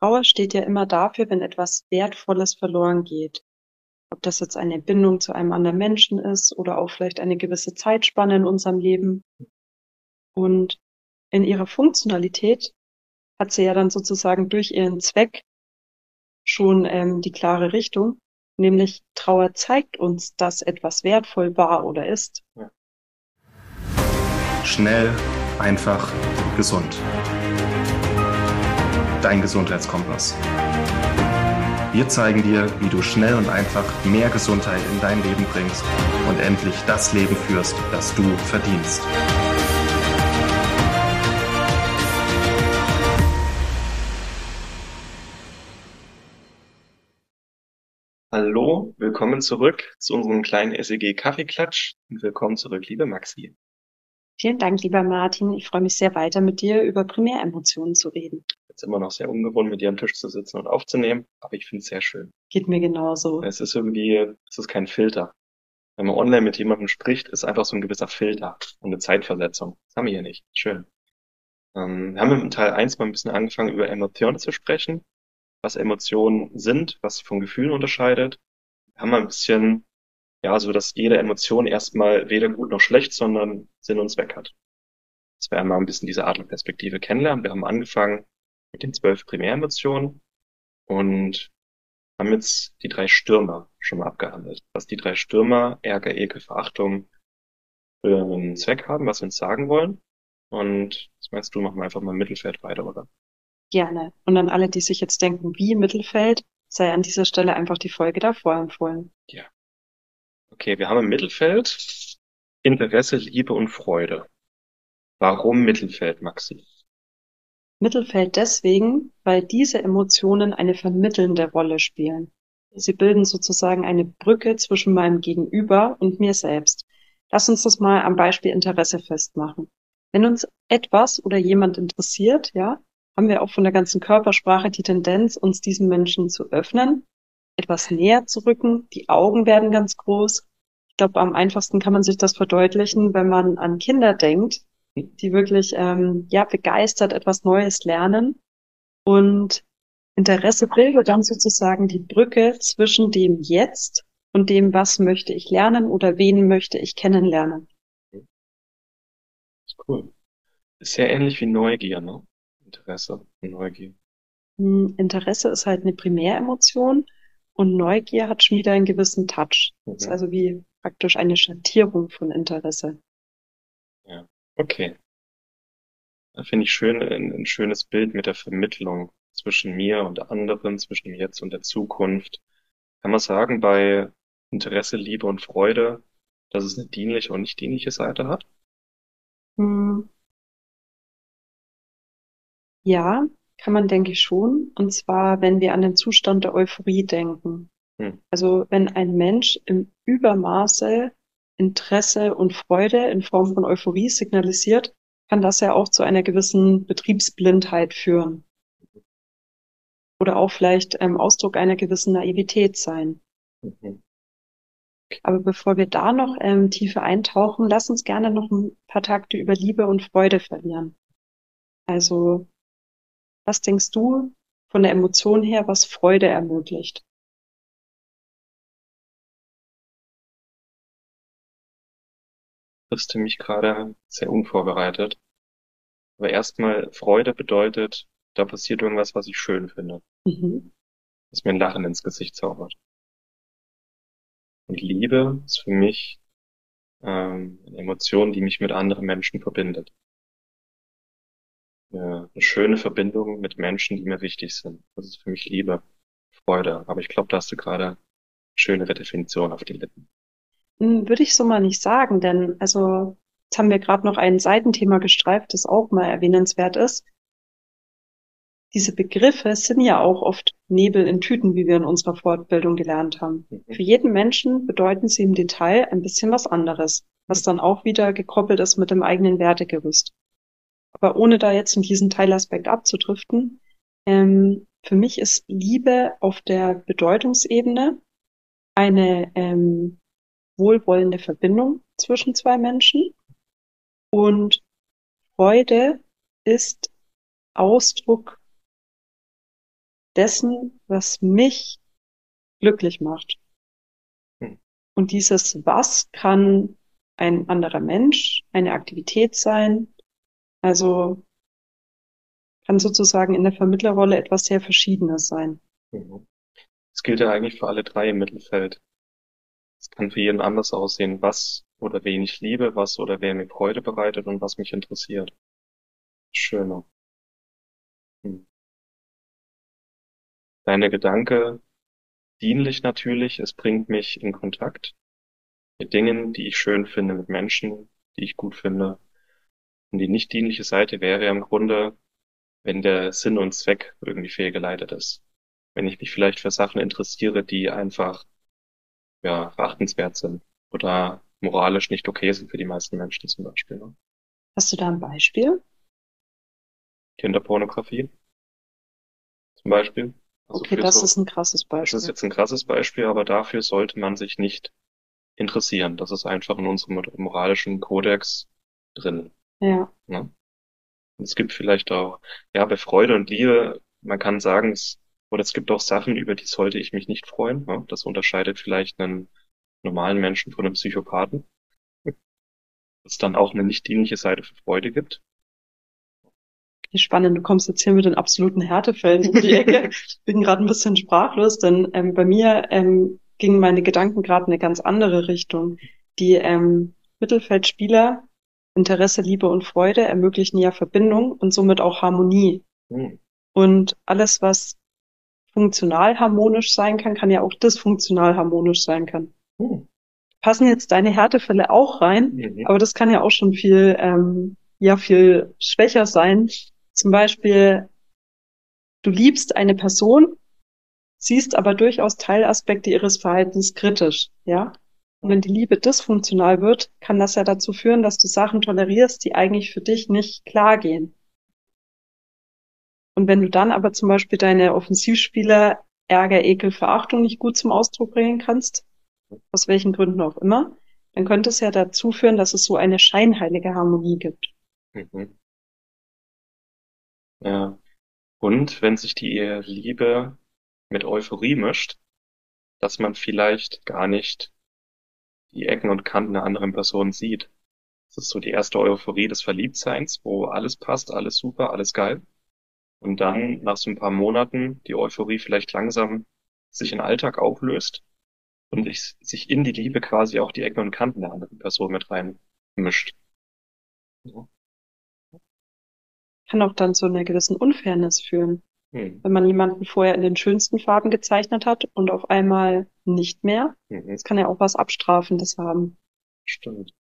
Trauer steht ja immer dafür, wenn etwas Wertvolles verloren geht. Ob das jetzt eine Bindung zu einem anderen Menschen ist oder auch vielleicht eine gewisse Zeitspanne in unserem Leben. Und in ihrer Funktionalität hat sie ja dann sozusagen durch ihren Zweck schon ähm, die klare Richtung, nämlich Trauer zeigt uns, dass etwas wertvoll war oder ist. Schnell, einfach, gesund. Dein Gesundheitskompass. Wir zeigen dir, wie du schnell und einfach mehr Gesundheit in dein Leben bringst und endlich das Leben führst, das du verdienst. Hallo, willkommen zurück zu unserem kleinen SEG Kaffeeklatsch und willkommen zurück, liebe Maxi. Vielen Dank, lieber Martin. Ich freue mich sehr weiter mit dir über Primäremotionen zu reden. Jetzt immer noch sehr ungewohnt, mit dir am Tisch zu sitzen und aufzunehmen, aber ich finde es sehr schön. Geht mir genauso. Es ist irgendwie, es ist kein Filter. Wenn man online mit jemandem spricht, ist einfach so ein gewisser Filter und eine Zeitversetzung. Das haben wir hier nicht. Schön. Ähm, wir haben im Teil 1 mal ein bisschen angefangen, über Emotionen zu sprechen, was Emotionen sind, was sie von Gefühlen unterscheidet. Wir haben mal ein bisschen ja, so dass jede Emotion erstmal weder gut noch schlecht, sondern Sinn und Zweck hat. Das werden wir ein bisschen diese Adlerperspektive kennenlernen. Wir haben angefangen mit den zwölf Primäremotionen und haben jetzt die drei Stürmer schon mal abgehandelt. Was die drei Stürmer, Ärger, Ekel, Verachtung für einen Zweck haben, was wir uns sagen wollen. Und was meinst du, machen wir einfach mal im Mittelfeld weiter, oder? Gerne. Und an alle, die sich jetzt denken, wie Mittelfeld, sei an dieser Stelle einfach die Folge davor empfohlen. Ja, Okay, wir haben im Mittelfeld Interesse, Liebe und Freude. Warum Mittelfeld, Maxi? Mittelfeld deswegen, weil diese Emotionen eine vermittelnde Rolle spielen. Sie bilden sozusagen eine Brücke zwischen meinem Gegenüber und mir selbst. Lass uns das mal am Beispiel Interesse festmachen. Wenn uns etwas oder jemand interessiert, ja, haben wir auch von der ganzen Körpersprache die Tendenz, uns diesem Menschen zu öffnen, etwas näher zu rücken. Die Augen werden ganz groß. Ich glaube, am einfachsten kann man sich das verdeutlichen, wenn man an Kinder denkt, die wirklich ähm, ja begeistert etwas Neues lernen und Interesse bildet dann sozusagen die Brücke zwischen dem Jetzt und dem, was möchte ich lernen oder wen möchte ich kennenlernen. Cool. Ist sehr ähnlich wie Neugier, ne? Interesse und Neugier. Hm, Interesse ist halt eine Primäremotion und Neugier hat schon wieder einen gewissen Touch. Mhm. Das ist also wie praktisch eine Schattierung von Interesse. Ja, okay. Da finde ich schön, ein, ein schönes Bild mit der Vermittlung zwischen mir und anderen, zwischen dem Jetzt und der Zukunft. Kann man sagen, bei Interesse, Liebe und Freude, dass es eine dienliche und nicht dienliche Seite hat? Hm. Ja, kann man, denke ich, schon. Und zwar, wenn wir an den Zustand der Euphorie denken. Hm. Also wenn ein Mensch im Übermaße Interesse und Freude in Form von Euphorie signalisiert, kann das ja auch zu einer gewissen Betriebsblindheit führen. Oder auch vielleicht ähm, Ausdruck einer gewissen Naivität sein. Mhm. Aber bevor wir da noch ähm, tiefer eintauchen, lass uns gerne noch ein paar Takte über Liebe und Freude verlieren. Also was denkst du von der Emotion her, was Freude ermöglicht? Triffst du mich gerade sehr unvorbereitet. Aber erstmal Freude bedeutet, da passiert irgendwas, was ich schön finde. Mhm. Was mir ein Lachen ins Gesicht zaubert. Und Liebe ist für mich ähm, eine Emotion, die mich mit anderen Menschen verbindet eine schöne Verbindung mit Menschen, die mir wichtig sind. Das ist für mich Liebe, Freude. Aber ich glaube, da hast du gerade eine schönere Definition auf die Lippen. Hm, würde ich so mal nicht sagen, denn also jetzt haben wir gerade noch ein Seitenthema gestreift, das auch mal erwähnenswert ist. Diese Begriffe sind ja auch oft Nebel in Tüten, wie wir in unserer Fortbildung gelernt haben. Mhm. Für jeden Menschen bedeuten sie im Detail ein bisschen was anderes, was dann auch wieder gekoppelt ist mit dem eigenen Wertegerüst. Aber ohne da jetzt in diesen Teilaspekt abzudriften, ähm, für mich ist Liebe auf der Bedeutungsebene eine ähm, wohlwollende Verbindung zwischen zwei Menschen und Freude ist Ausdruck dessen, was mich glücklich macht. Hm. Und dieses Was kann ein anderer Mensch, eine Aktivität sein. Also kann sozusagen in der Vermittlerrolle etwas sehr Verschiedenes sein. Mhm. Das gilt ja eigentlich für alle drei im Mittelfeld. Es kann für jeden anders aussehen, was oder wen ich liebe, was oder wer mir Freude bereitet und was mich interessiert. Schöner. Hm. Deine Gedanke dienlich natürlich, es bringt mich in Kontakt mit Dingen, die ich schön finde, mit Menschen, die ich gut finde. Und die nicht dienliche Seite wäre im Grunde, wenn der Sinn und Zweck irgendwie fehlgeleitet ist. Wenn ich mich vielleicht für Sachen interessiere, die einfach ja, verachtenswert sind oder moralisch nicht okay sind für die meisten Menschen zum Beispiel. Ne? Hast du da ein Beispiel? Kinderpornografie zum Beispiel. Also okay, das so, ist ein krasses Beispiel. Das ist jetzt ein krasses Beispiel, aber dafür sollte man sich nicht interessieren. Das ist einfach in unserem moralischen Kodex drin. Ja. Ne? es gibt vielleicht auch, ja, bei Freude und Liebe, man kann sagen, es, oder es gibt auch Sachen, über die sollte ich mich nicht freuen. Ne? Das unterscheidet vielleicht einen normalen Menschen von einem Psychopathen. Es dann auch eine nicht dienliche Seite für Freude gibt. Spannend, du kommst jetzt hier mit den absoluten Härtefällen um die Ecke. Ich bin gerade ein bisschen sprachlos, denn ähm, bei mir ähm, gingen meine Gedanken gerade in eine ganz andere Richtung. Die ähm, Mittelfeldspieler, Interesse, Liebe und Freude ermöglichen ja Verbindung und somit auch Harmonie. Mhm. Und alles, was funktional harmonisch sein kann, kann ja auch dysfunktional harmonisch sein kann. Mhm. Passen jetzt deine Härtefälle auch rein, mhm. aber das kann ja auch schon viel, ähm, ja, viel schwächer sein. Zum Beispiel, du liebst eine Person, siehst aber durchaus Teilaspekte ihres Verhaltens kritisch, ja. Und wenn die Liebe dysfunktional wird, kann das ja dazu führen, dass du Sachen tolerierst, die eigentlich für dich nicht klar gehen. Und wenn du dann aber zum Beispiel deine Offensivspieler Ärger, Ekel, Verachtung nicht gut zum Ausdruck bringen kannst, aus welchen Gründen auch immer, dann könnte es ja dazu führen, dass es so eine scheinheilige Harmonie gibt. Mhm. Ja. Und wenn sich die Liebe mit Euphorie mischt, dass man vielleicht gar nicht die Ecken und Kanten der anderen Person sieht. Das ist so die erste Euphorie des Verliebtseins, wo alles passt, alles super, alles geil. Und dann nach so ein paar Monaten die Euphorie vielleicht langsam sich in Alltag auflöst und ich, sich in die Liebe quasi auch die Ecken und Kanten der anderen Person mit rein mischt. Ja. Kann auch dann zu einer gewissen Unfairness führen. Hm. Wenn man jemanden vorher in den schönsten Farben gezeichnet hat und auf einmal nicht mehr. Mhm. Das kann ja auch was Abstrafendes haben. Stimmt.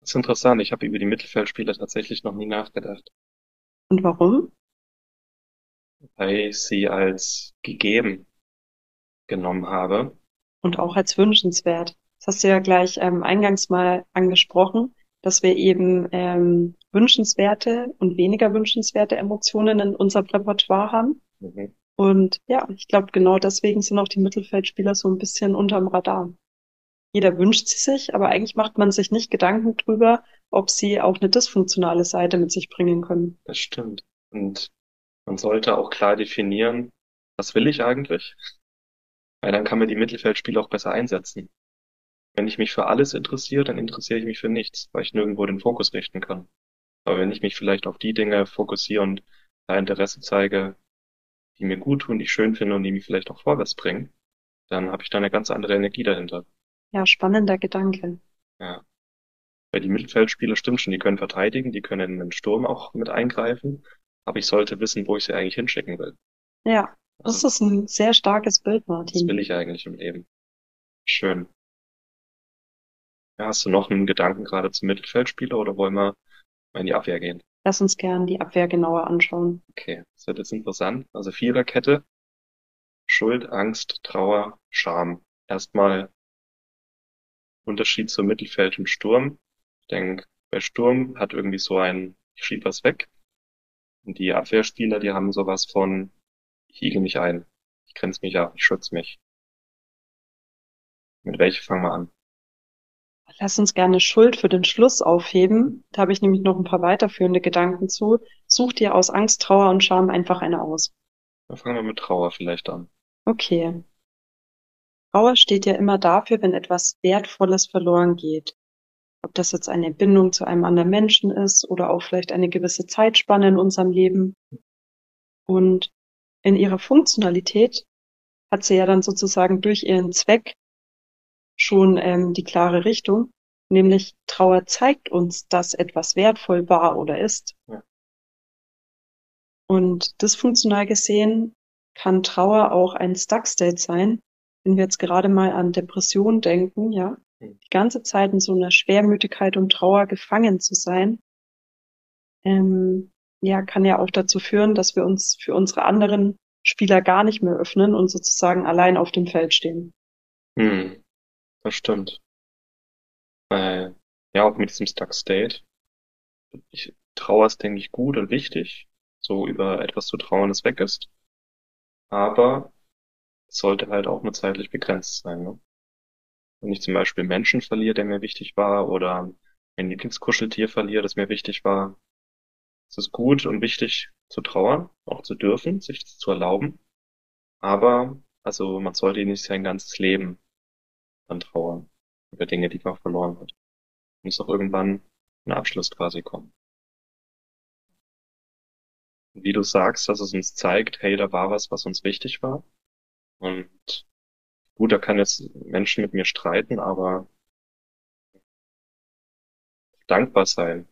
Das ist interessant. Ich habe über die Mittelfeldspieler tatsächlich noch nie nachgedacht. Und warum? Weil ich sie als gegeben genommen habe. Und auch als wünschenswert. Das hast du ja gleich ähm, eingangs mal angesprochen, dass wir eben ähm, wünschenswerte und weniger wünschenswerte Emotionen in unserem Repertoire haben. Mhm. Und ja, ich glaube, genau deswegen sind auch die Mittelfeldspieler so ein bisschen unterm Radar. Jeder wünscht sie sich, aber eigentlich macht man sich nicht Gedanken drüber, ob sie auch eine dysfunktionale Seite mit sich bringen können. Das stimmt. Und man sollte auch klar definieren, was will ich eigentlich? Weil dann kann man die Mittelfeldspieler auch besser einsetzen. Wenn ich mich für alles interessiere, dann interessiere ich mich für nichts, weil ich nirgendwo den Fokus richten kann. Aber wenn ich mich vielleicht auf die Dinge fokussiere und da Interesse zeige, die mir gut tun, die ich schön finde und die mich vielleicht auch vorwärts bringen, dann habe ich da eine ganz andere Energie dahinter. Ja, spannender Gedanke. Ja. Weil die Mittelfeldspieler stimmt schon, die können verteidigen, die können in den Sturm auch mit eingreifen, aber ich sollte wissen, wo ich sie eigentlich hinschicken will. Ja, das also, ist ein sehr starkes Bild, Martin. Das will ich eigentlich im Leben. Schön. Ja, hast du noch einen Gedanken gerade zum Mittelfeldspieler oder wollen wir mal in die Abwehr gehen? Lass uns gern die Abwehr genauer anschauen. Okay, das wird jetzt interessant. Also Viererkette. Schuld, Angst, Trauer, Scham. Erstmal Unterschied zum Mittelfeld und Sturm. Ich denke, bei Sturm hat irgendwie so ein, ich schieb was weg. Und die Abwehrspieler, die haben sowas von, ich igel mich ein. Ich grenze mich ab, ich schütze mich. Mit welche fangen wir an? Lass uns gerne Schuld für den Schluss aufheben. Da habe ich nämlich noch ein paar weiterführende Gedanken zu. Such dir aus Angst, Trauer und Scham einfach eine aus. Dann fangen wir mit Trauer vielleicht an. Okay. Trauer steht ja immer dafür, wenn etwas Wertvolles verloren geht. Ob das jetzt eine Bindung zu einem anderen Menschen ist oder auch vielleicht eine gewisse Zeitspanne in unserem Leben. Und in ihrer Funktionalität hat sie ja dann sozusagen durch ihren Zweck schon ähm, die klare Richtung, nämlich Trauer zeigt uns, dass etwas wertvoll war oder ist. Ja. Und dysfunktional gesehen kann Trauer auch ein Stuck-State sein, wenn wir jetzt gerade mal an Depression denken, ja. Die ganze Zeit in so einer Schwermütigkeit und Trauer gefangen zu sein, ähm, ja, kann ja auch dazu führen, dass wir uns für unsere anderen Spieler gar nicht mehr öffnen und sozusagen allein auf dem Feld stehen. Hm, das stimmt. Weil, ja, auch mit diesem Stuck State. Ich, Trauer ist, denke ich, gut und wichtig, so über etwas zu trauern, das weg ist. Aber es sollte halt auch nur zeitlich begrenzt sein. Ne? Wenn ich zum Beispiel Menschen verliere, der mir wichtig war, oder mein Lieblingskuscheltier verliere, das mir wichtig war, es ist gut und wichtig zu trauern, auch zu dürfen, sich das zu erlauben. Aber, also man sollte nicht sein ganzes Leben an trauern über Dinge, die man verloren hat. Muss auch irgendwann ein Abschluss quasi kommen. Wie du sagst, dass es uns zeigt, hey, da war was, was uns wichtig war. Und gut, da kann jetzt Menschen mit mir streiten, aber dankbar sein.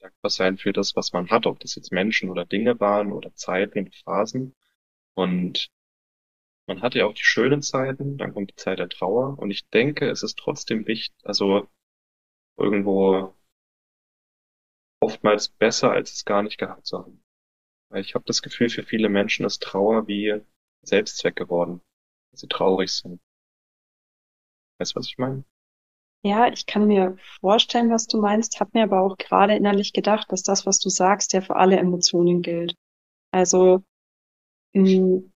Dankbar sein für das, was man hat, ob das jetzt Menschen oder Dinge waren oder Zeiten und Phasen. Und man hat ja auch die schönen Zeiten, dann kommt die Zeit der Trauer. Und ich denke, es ist trotzdem wichtig, also irgendwo oftmals besser, als es gar nicht gehabt zu haben. Ich habe das Gefühl, für viele Menschen ist Trauer wie Selbstzweck geworden, sie traurig sind. Weißt du, was ich meine? Ja, ich kann mir vorstellen, was du meinst, habe mir aber auch gerade innerlich gedacht, dass das, was du sagst, ja für alle Emotionen gilt. Also in,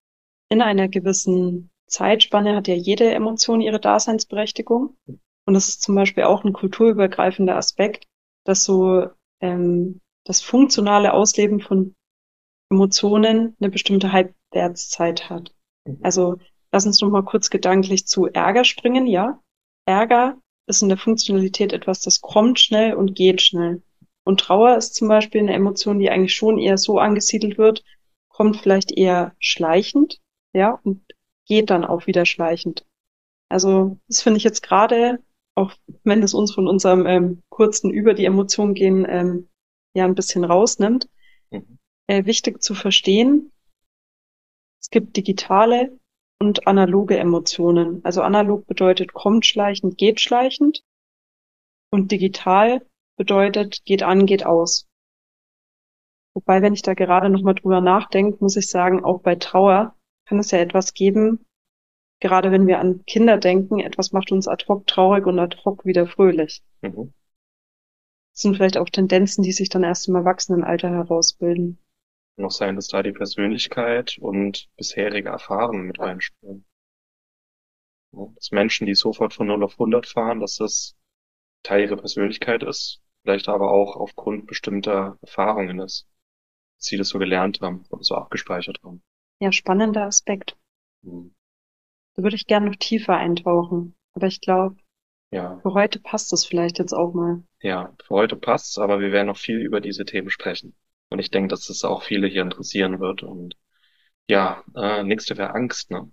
in einer gewissen Zeitspanne hat ja jede Emotion ihre Daseinsberechtigung. Und das ist zum Beispiel auch ein kulturübergreifender Aspekt, dass so ähm, das funktionale Ausleben von Emotionen eine bestimmte Halbwertszeit hat. Mhm. Also lass uns noch mal kurz gedanklich zu Ärger springen, ja. Ärger ist in der Funktionalität etwas, das kommt schnell und geht schnell. Und Trauer ist zum Beispiel eine Emotion, die eigentlich schon eher so angesiedelt wird, kommt vielleicht eher schleichend, ja, und geht dann auch wieder schleichend. Also das finde ich jetzt gerade, auch wenn es uns von unserem ähm, kurzen über die Emotion gehen ähm, ja ein bisschen rausnimmt, mhm äh, wichtig zu verstehen. Es gibt digitale und analoge Emotionen. Also analog bedeutet kommt schleichend, geht schleichend. Und digital bedeutet geht an, geht aus. Wobei, wenn ich da gerade nochmal drüber nachdenke, muss ich sagen, auch bei Trauer kann es ja etwas geben, gerade wenn wir an Kinder denken, etwas macht uns ad hoc traurig und ad hoc wieder fröhlich. Mhm. Das sind vielleicht auch Tendenzen, die sich dann erst im Erwachsenenalter herausbilden noch sein, dass da die Persönlichkeit und bisherige Erfahrungen mit reinspielen. Dass Menschen, die sofort von 0 auf 100 fahren, dass das Teil ihrer Persönlichkeit ist, vielleicht aber auch aufgrund bestimmter Erfahrungen ist, dass sie das so gelernt haben oder so abgespeichert haben. Ja, spannender Aspekt. Hm. Da würde ich gerne noch tiefer eintauchen. Aber ich glaube, ja. für heute passt es vielleicht jetzt auch mal. Ja, für heute passt's, aber wir werden noch viel über diese Themen sprechen. Und ich denke, dass das auch viele hier interessieren wird. Und ja, äh, nächste wäre Angst, ne?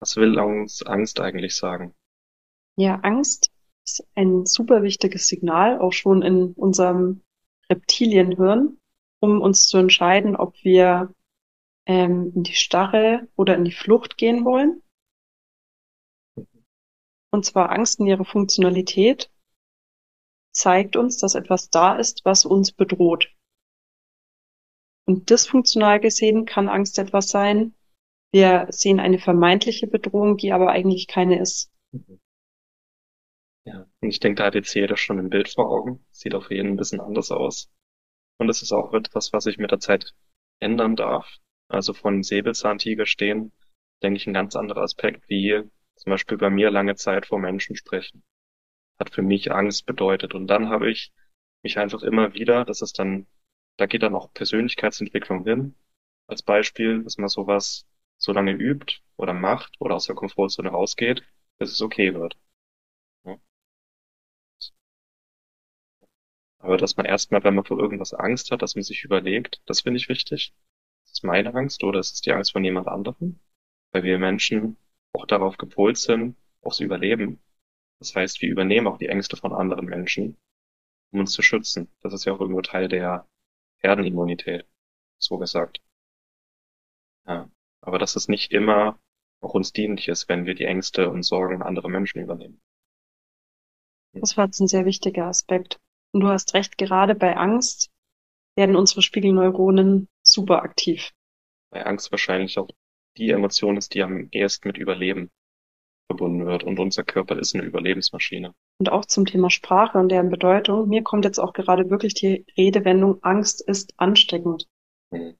Was will uns Angst eigentlich sagen? Ja, Angst ist ein super wichtiges Signal, auch schon in unserem Reptilienhirn, um uns zu entscheiden, ob wir ähm, in die Starre oder in die Flucht gehen wollen. Und zwar Angst in ihrer Funktionalität zeigt uns, dass etwas da ist, was uns bedroht. Und dysfunktional gesehen kann Angst etwas sein. Wir sehen eine vermeintliche Bedrohung, die aber eigentlich keine ist. Ja, und ich denke, da hat jetzt jeder schon ein Bild vor Augen. Sieht auf jeden ein bisschen anders aus. Und es ist auch etwas, was sich mit der Zeit ändern darf. Also von Säbelzahntiger stehen, denke ich, ein ganz anderer Aspekt, wie zum Beispiel bei mir lange Zeit vor Menschen sprechen hat für mich Angst bedeutet. Und dann habe ich mich einfach immer wieder, das ist dann, da geht dann auch Persönlichkeitsentwicklung hin, als Beispiel, dass man sowas so lange übt oder macht oder aus der Komfortzone rausgeht, bis es okay wird. Aber dass man erstmal, wenn man vor irgendwas Angst hat, dass man sich überlegt, das finde ich wichtig. Ist es meine Angst oder ist es die Angst von jemand anderem? Weil wir Menschen auch darauf gepolt sind, aufs Überleben. Das heißt, wir übernehmen auch die Ängste von anderen Menschen, um uns zu schützen. Das ist ja auch irgendwo Teil der Herdenimmunität, so gesagt. Ja. Aber dass es nicht immer auch uns dienlich ist, wenn wir die Ängste und Sorgen anderer Menschen übernehmen. Das war jetzt ein sehr wichtiger Aspekt. Und du hast recht, gerade bei Angst werden unsere Spiegelneuronen super aktiv. Bei Angst wahrscheinlich auch die Emotion ist, die am ehesten mit Überleben verbunden wird. Und unser Körper ist eine Überlebensmaschine. Und auch zum Thema Sprache und deren Bedeutung. Mir kommt jetzt auch gerade wirklich die Redewendung, Angst ist ansteckend. Mhm.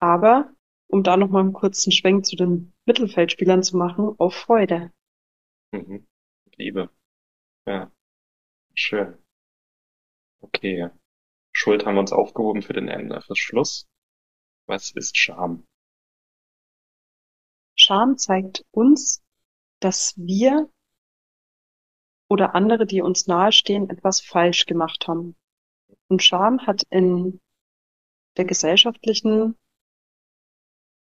Aber, um da nochmal einen kurzen Schwenk zu den Mittelfeldspielern zu machen, auf Freude. Mhm. Liebe. Ja. Schön. Okay. Schuld haben wir uns aufgehoben für den Ende, fürs Schluss. Was ist Scham? Scham zeigt uns, dass wir oder andere, die uns nahestehen, etwas falsch gemacht haben. Und Scham hat in der gesellschaftlichen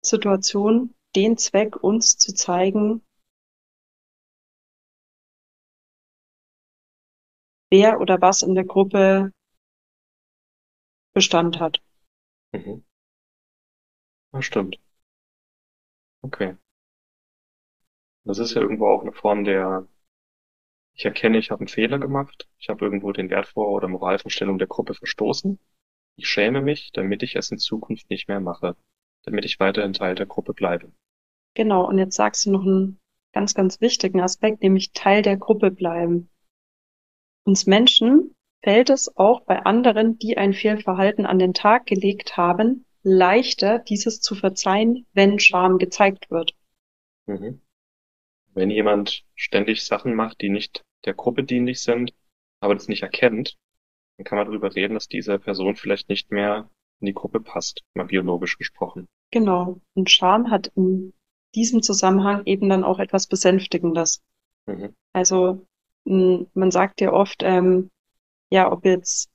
Situation den Zweck, uns zu zeigen, wer oder was in der Gruppe Bestand hat. Mhm. Ja, stimmt. Okay. Das ist ja irgendwo auch eine Form der, ich erkenne, ich habe einen Fehler gemacht, ich habe irgendwo den Wert vor oder Moralvorstellung der Gruppe verstoßen. Ich schäme mich, damit ich es in Zukunft nicht mehr mache, damit ich weiterhin Teil der Gruppe bleibe. Genau, und jetzt sagst du noch einen ganz, ganz wichtigen Aspekt, nämlich Teil der Gruppe bleiben. Uns Menschen fällt es auch bei anderen, die ein Fehlverhalten an den Tag gelegt haben, leichter, dieses zu verzeihen, wenn Scham gezeigt wird. Mhm. Wenn jemand ständig Sachen macht, die nicht der Gruppe dienlich sind, aber das nicht erkennt, dann kann man darüber reden, dass diese Person vielleicht nicht mehr in die Gruppe passt, mal biologisch gesprochen. Genau. Und Scham hat in diesem Zusammenhang eben dann auch etwas Besänftigendes. Mhm. Also man sagt ja oft, ähm, ja, ob jetzt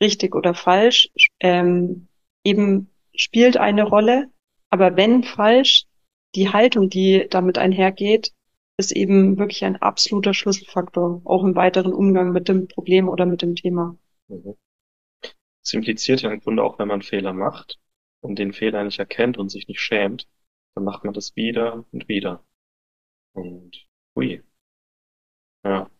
richtig oder falsch, ähm, eben spielt eine Rolle, aber wenn falsch, die Haltung, die damit einhergeht, ist eben wirklich ein absoluter Schlüsselfaktor, auch im weiteren Umgang mit dem Problem oder mit dem Thema. Das impliziert ja im Grunde auch, wenn man Fehler macht und den Fehler nicht erkennt und sich nicht schämt, dann macht man das wieder und wieder. Und hui. Ja.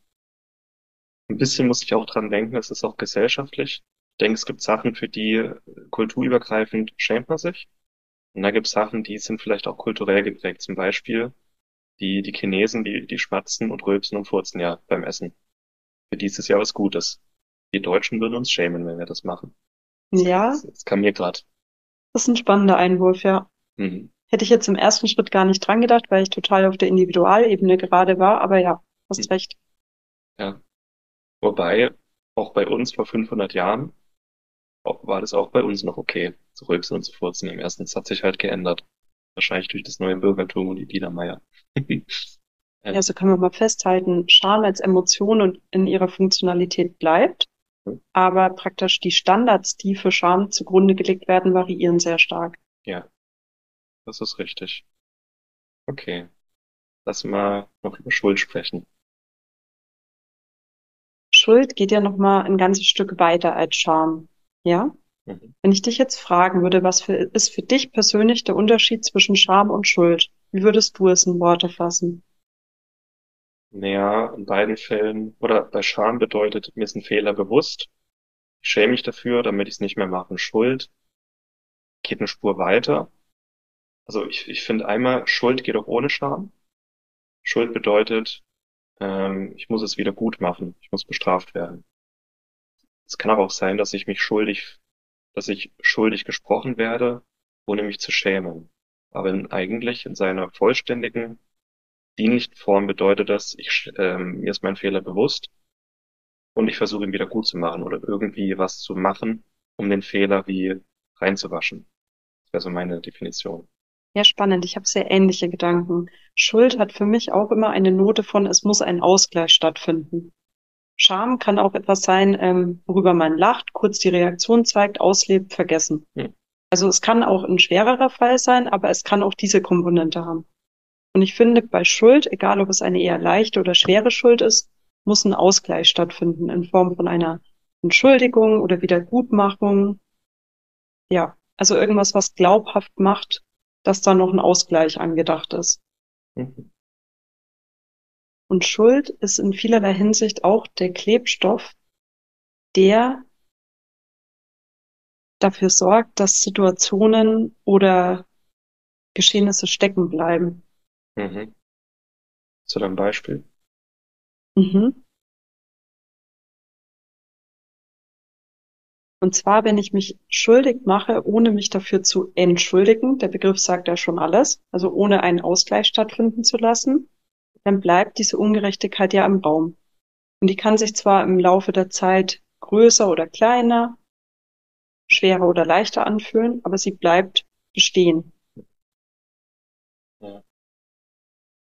Ein bisschen muss ich auch dran denken, es ist auch gesellschaftlich. Ich denke, es gibt Sachen, für die kulturübergreifend schämt man sich. Und da gibt es Sachen, die sind vielleicht auch kulturell geprägt. Zum Beispiel die, die Chinesen, die, die schmatzen und rülpsen und furzen ja beim Essen. Für die ist es ja was Gutes. Die Deutschen würden uns schämen, wenn wir das machen. Ja. Das, das kam mir gerade. Das ist ein spannender Einwurf, ja. Mhm. Hätte ich jetzt im ersten Schritt gar nicht dran gedacht, weil ich total auf der Individualebene gerade war, aber ja, hast mhm. recht. Ja. Wobei, auch bei uns vor 500 Jahren war das auch bei uns noch okay, zu rülpsen und zu furzen. Im ersten, hat sich halt geändert. Wahrscheinlich durch das neue Bürgertum und die Biedermeier. ja, so können wir mal festhalten, Scham als Emotion und in ihrer Funktionalität bleibt. Hm. Aber praktisch die Standards, die für Scham zugrunde gelegt werden, variieren sehr stark. Ja, das ist richtig. Okay. Lass mal noch über Schuld sprechen. Schuld geht ja noch mal ein ganzes Stück weiter als Scham. Ja? Mhm. Wenn ich dich jetzt fragen würde, was für, ist für dich persönlich der Unterschied zwischen Scham und Schuld? Wie würdest du es in Worte fassen? Naja, in beiden Fällen, oder bei Scham bedeutet, mir ist ein Fehler bewusst. Ich schäme mich dafür, damit ich es nicht mehr mache. Schuld geht eine Spur weiter. Also ich, ich finde einmal, Schuld geht auch ohne Scham. Schuld bedeutet, ähm, ich muss es wieder gut machen. Ich muss bestraft werden. Es kann aber auch sein, dass ich mich schuldig, dass ich schuldig gesprochen werde, ohne mich zu schämen. Aber in, eigentlich in seiner vollständigen, dienlichen Form bedeutet das, ich, ähm, mir ist mein Fehler bewusst und ich versuche ihn wieder gut zu machen oder irgendwie was zu machen, um den Fehler wie reinzuwaschen. wäre so meine Definition. Ja, spannend. Ich habe sehr ähnliche Gedanken. Schuld hat für mich auch immer eine Note von, es muss ein Ausgleich stattfinden. Scham kann auch etwas sein, ähm, worüber man lacht, kurz die Reaktion zeigt, auslebt, vergessen. Hm. Also es kann auch ein schwererer Fall sein, aber es kann auch diese Komponente haben. Und ich finde, bei Schuld, egal ob es eine eher leichte oder schwere Schuld ist, muss ein Ausgleich stattfinden in Form von einer Entschuldigung oder Wiedergutmachung. Ja, also irgendwas, was glaubhaft macht, dass da noch ein Ausgleich angedacht ist. Mhm. Und Schuld ist in vielerlei Hinsicht auch der Klebstoff, der dafür sorgt, dass Situationen oder Geschehnisse stecken bleiben. Mhm. Hast du da ein Beispiel? Mhm. Und zwar, wenn ich mich schuldig mache, ohne mich dafür zu entschuldigen, der Begriff sagt ja schon alles, also ohne einen Ausgleich stattfinden zu lassen, dann bleibt diese Ungerechtigkeit ja im Raum. Und die kann sich zwar im Laufe der Zeit größer oder kleiner, schwerer oder leichter anfühlen, aber sie bleibt bestehen. Ja.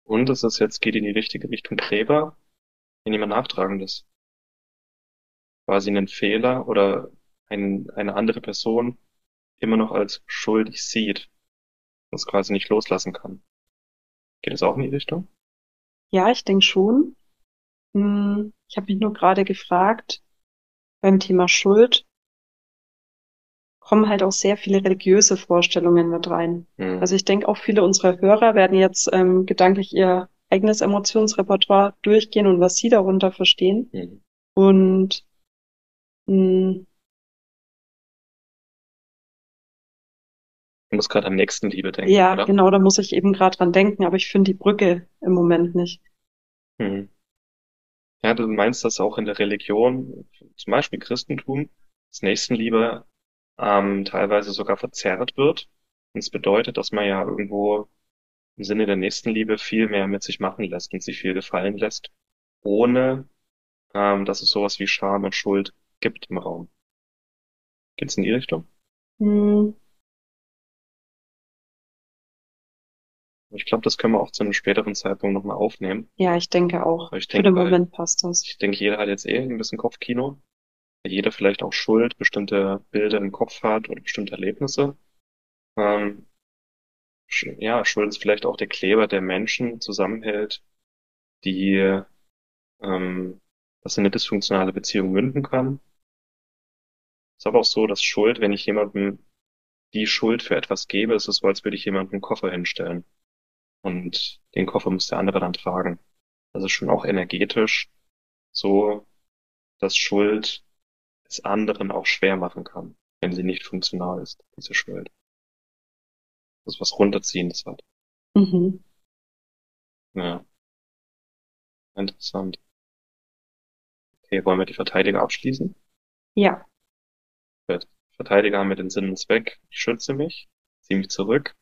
Und es ist jetzt, geht in die richtige Richtung Gräber, wenn jemand Nachtragendes quasi einen Fehler oder ein, eine andere Person immer noch als schuldig sieht, das quasi nicht loslassen kann. Geht es auch in die Richtung? Ja, ich denke schon. Hm, ich habe mich nur gerade gefragt, beim Thema Schuld kommen halt auch sehr viele religiöse Vorstellungen mit rein. Hm. Also ich denke auch viele unserer Hörer werden jetzt ähm, gedanklich ihr eigenes Emotionsrepertoire durchgehen und was sie darunter verstehen. Hm. Und mh, muss gerade an Nächstenliebe denken, ja, oder? genau, da muss ich eben gerade dran denken, aber ich finde die Brücke im Moment nicht. Hm. Ja, du meinst, dass auch in der Religion, zum Beispiel Christentum, das Nächstenliebe ähm, teilweise sogar verzerrt wird. Und es bedeutet, dass man ja irgendwo im Sinne der Nächstenliebe viel mehr mit sich machen lässt und sich viel gefallen lässt, ohne ähm, dass es sowas wie Scham und Schuld gibt im Raum. Geht's in die Richtung? Hm, Ich glaube, das können wir auch zu einem späteren Zeitpunkt nochmal aufnehmen. ja, ich denke auch. Ich Für denke, den weil Moment passt das. ich denke, jeder hat jetzt eh ein bisschen Kopfkino. Jeder vielleicht auch Schuld, bestimmte Bilder im Kopf hat oder bestimmte Erlebnisse. Ähm, ja, Schuld ist vielleicht auch der Kleber, der Menschen zusammenhält, die, ähm, was in eine dysfunktionale Beziehung münden kann. Es ist aber auch so, dass Schuld, wenn ich jemandem die Schuld für etwas gebe, ist es so, als würde ich jemandem einen Koffer hinstellen. Und den Koffer muss der andere dann tragen. Das ist schon auch energetisch so, dass Schuld es anderen auch schwer machen kann, wenn sie nicht funktional ist, diese Schuld. Das ist was Runterziehendes hat. Mhm. Ja, interessant. Okay, wollen wir die Verteidiger abschließen? Ja, Gut. Verteidiger haben wir den Sinn und Zweck, ich schütze mich, ziehe mich zurück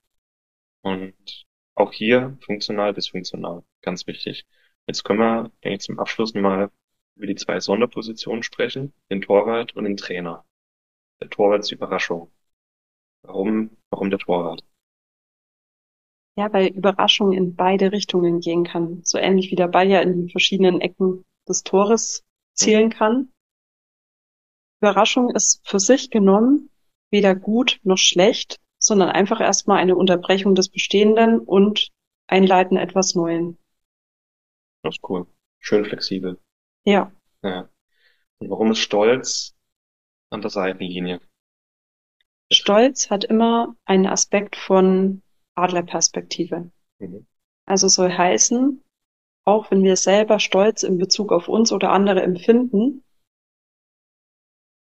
und auch hier funktional bis funktional, ganz wichtig. Jetzt können wir, denke ich, zum Abschluss mal über die zwei Sonderpositionen sprechen, den Torwart und den Trainer. Der Torwart ist Überraschung. Warum, warum der Torwart? ja, weil Überraschung in beide Richtungen gehen kann. So ähnlich wie der Ball ja in die verschiedenen Ecken des Tores zielen kann. Überraschung ist für sich genommen weder gut noch schlecht, sondern einfach erstmal eine Unterbrechung des Bestehenden und Einleiten etwas Neuen. Das ist cool. Schön flexibel. Ja, Ja. Und warum ist Stolz an der Seitenlinie? Stolz hat immer einen Aspekt von Adlerperspektive. Mhm. Also soll heißen, auch wenn wir selber Stolz in Bezug auf uns oder andere empfinden,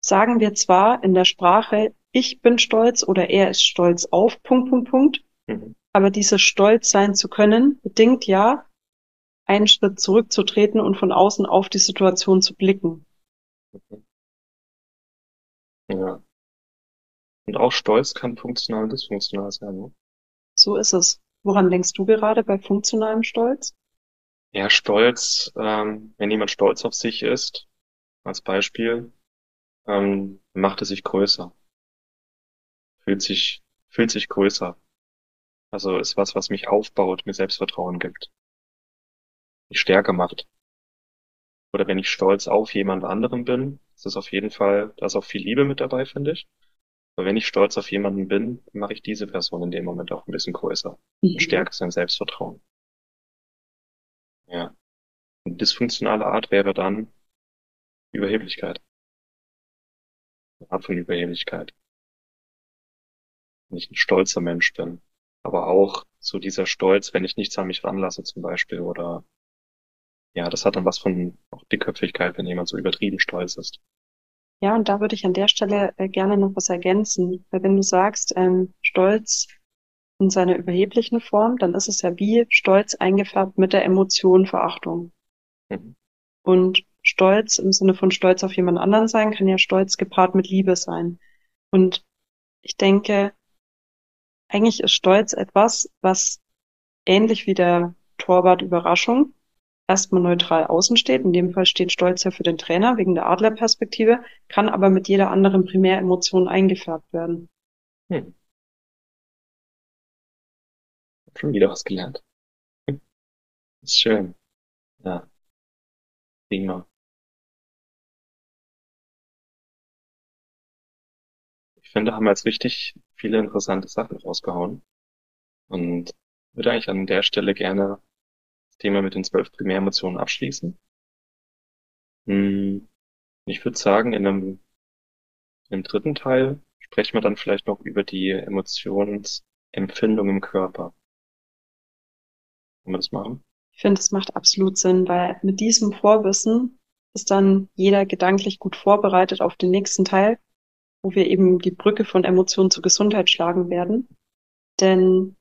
sagen wir zwar in der Sprache, ich bin stolz oder er ist stolz auf, Punkt, Punkt, Punkt, Mhm. aber dieses Stolz sein zu können, bedingt ja, einen Schritt zurückzutreten und von außen auf die Situation zu blicken. Ja. Und auch Stolz kann funktional und dysfunktional sein. Ne? So ist es. Woran denkst du gerade bei funktionalem Stolz? Ja, Stolz, ähm, wenn jemand stolz auf sich ist, als Beispiel, ähm, macht er sich größer. Fühlt sich, fühlt sich größer. Also ist was, was mich aufbaut, mir Selbstvertrauen gibt. Mich stärker macht. Oder wenn ich stolz auf jemand anderen bin, ist es auf jeden Fall, da ist auch viel Liebe mit dabei, finde ich. Aber wenn ich stolz auf jemanden bin, mache ich diese Person in dem Moment auch ein bisschen größer. Mhm. Und stärke sein Selbstvertrauen. Ja. Eine dysfunktionale Art wäre dann Überheblichkeit. Eine Art von Überheblichkeit. Wenn ich ein stolzer Mensch bin. Aber auch so dieser Stolz, wenn ich nichts an mich ranlasse zum Beispiel oder ja, das hat dann was von auch Dickköpfigkeit, wenn jemand so übertrieben stolz ist. Ja, und da würde ich an der Stelle äh, gerne noch was ergänzen. Weil wenn du sagst, ähm, Stolz in seiner überheblichen Form, dann ist es ja wie Stolz eingefärbt mit der Emotion Verachtung. Mhm. Und Stolz im Sinne von Stolz auf jemand anderen sein, kann ja Stolz gepaart mit Liebe sein. Und ich denke, eigentlich ist Stolz etwas, was ähnlich wie der Torwart Überraschung erstmal neutral außen steht. In dem Fall steht Stolz ja für den Trainer wegen der Adlerperspektive, kann aber mit jeder anderen Primäremotion eingefärbt werden. Hm. Schon wieder was gelernt. Ist schön. Ja. Prima. Ich finde, haben wir jetzt richtig viele interessante Sachen rausgehauen. Und würde eigentlich an der Stelle gerne Thema mit den zwölf Primäremotionen abschließen. Hm, ich würde sagen, in einem, im dritten Teil sprechen wir dann vielleicht noch über die Emotionsempfindung im Körper. Wollen wir das machen? Ich finde, es macht absolut Sinn, weil mit diesem Vorwissen ist dann jeder gedanklich gut vorbereitet auf den nächsten Teil, wo wir eben die Brücke von Emotionen zur Gesundheit schlagen werden. Denn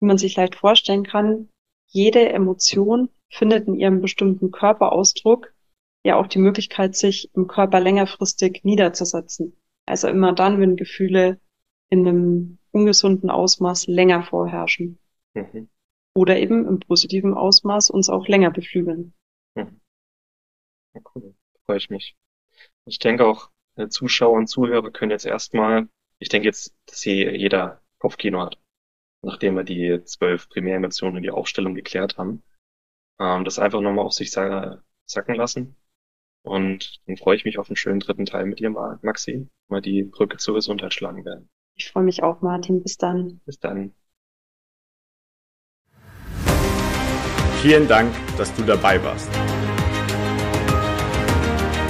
wie man sich leicht vorstellen kann, jede Emotion findet in ihrem bestimmten Körperausdruck ja auch die Möglichkeit, sich im Körper längerfristig niederzusetzen. Also immer dann, wenn Gefühle in einem ungesunden Ausmaß länger vorherrschen. Mhm. Oder eben im positiven Ausmaß uns auch länger beflügeln. Mhm. Ja, cool. Freue ich mich. Ich denke auch, Zuschauer und Zuhörer können jetzt erstmal, ich denke jetzt, dass hier jeder Kopfkino hat nachdem wir die zwölf Primäremotionen in die Aufstellung geklärt haben. Ähm, das einfach nochmal auf sich sacken lassen. Und dann freue ich mich auf einen schönen dritten Teil mit dir, Maxi, mal die Brücke zur Gesundheit schlagen werden. Ich freue mich auch, Martin. Bis dann. Bis dann. Vielen Dank, dass du dabei warst.